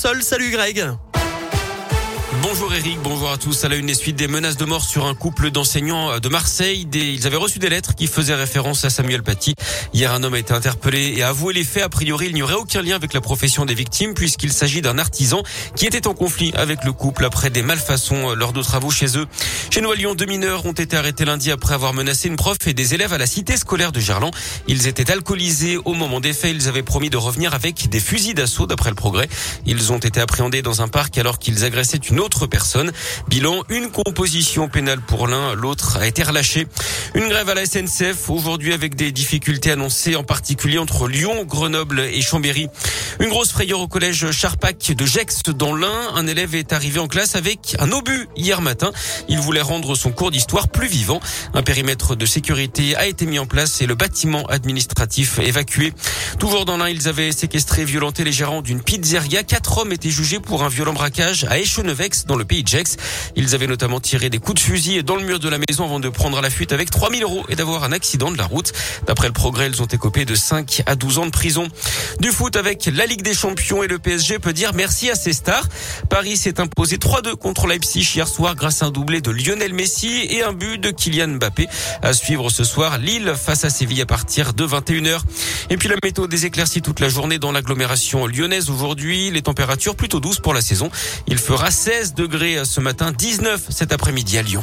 sol. Salut Greg. Bonjour Eric, bonjour à tous. À la une des suites des menaces de mort sur un couple d'enseignants de Marseille. Ils avaient reçu des lettres qui faisaient référence à Samuel Paty. Hier, un homme a été interpellé et a avoué les faits. A priori, il n'y aurait aucun lien avec la profession des victimes puisqu'il s'agit d'un artisan qui était en conflit avec le couple après des malfaçons lors de travaux chez eux. Chez nous à Lyon, deux mineurs ont été arrêtés lundi après avoir menacé une prof et des élèves à la cité scolaire de Gerland. Ils étaient alcoolisés au moment des faits. Ils avaient promis de revenir avec des fusils d'assaut d'après le progrès. Ils ont été appréhendés dans un parc alors qu'ils agressaient une autre personne. Bilan, une composition pénale pour l'un, l'autre a été relâché. Une grève à la SNCF aujourd'hui avec des difficultés annoncées en particulier entre Lyon, Grenoble et Chambéry. Une grosse frayeur au collège Charpac de Gex dans l'Ain. Un élève est arrivé en classe avec un obus hier matin. Il voulait rendre son cours d'histoire plus vivant. Un périmètre de sécurité a été mis en place et le bâtiment administratif évacué. Toujours dans l'Ain, ils avaient séquestré et violenté les gérants d'une pizzeria. Quatre hommes étaient jugés pour un violent braquage à Echenevex dans le pays de Gex. Ils avaient notamment tiré des coups de fusil dans le mur de la maison avant de prendre la fuite avec 3000 euros et d'avoir un accident de la route. D'après le progrès, ils ont écopé de 5 à 12 ans de prison. Du foot avec la Ligue des Champions et le PSG peut dire merci à ses stars. Paris s'est imposé 3-2 contre Leipzig hier soir grâce à un doublé de Lionel Messi et un but de Kylian Mbappé. À suivre ce soir, Lille face à Séville à partir de 21h. Et puis la météo des éclaircies toute la journée dans l'agglomération lyonnaise aujourd'hui. Les températures plutôt douces pour la saison. Il fera 16 degrés ce matin, 19 cet après-midi à Lyon.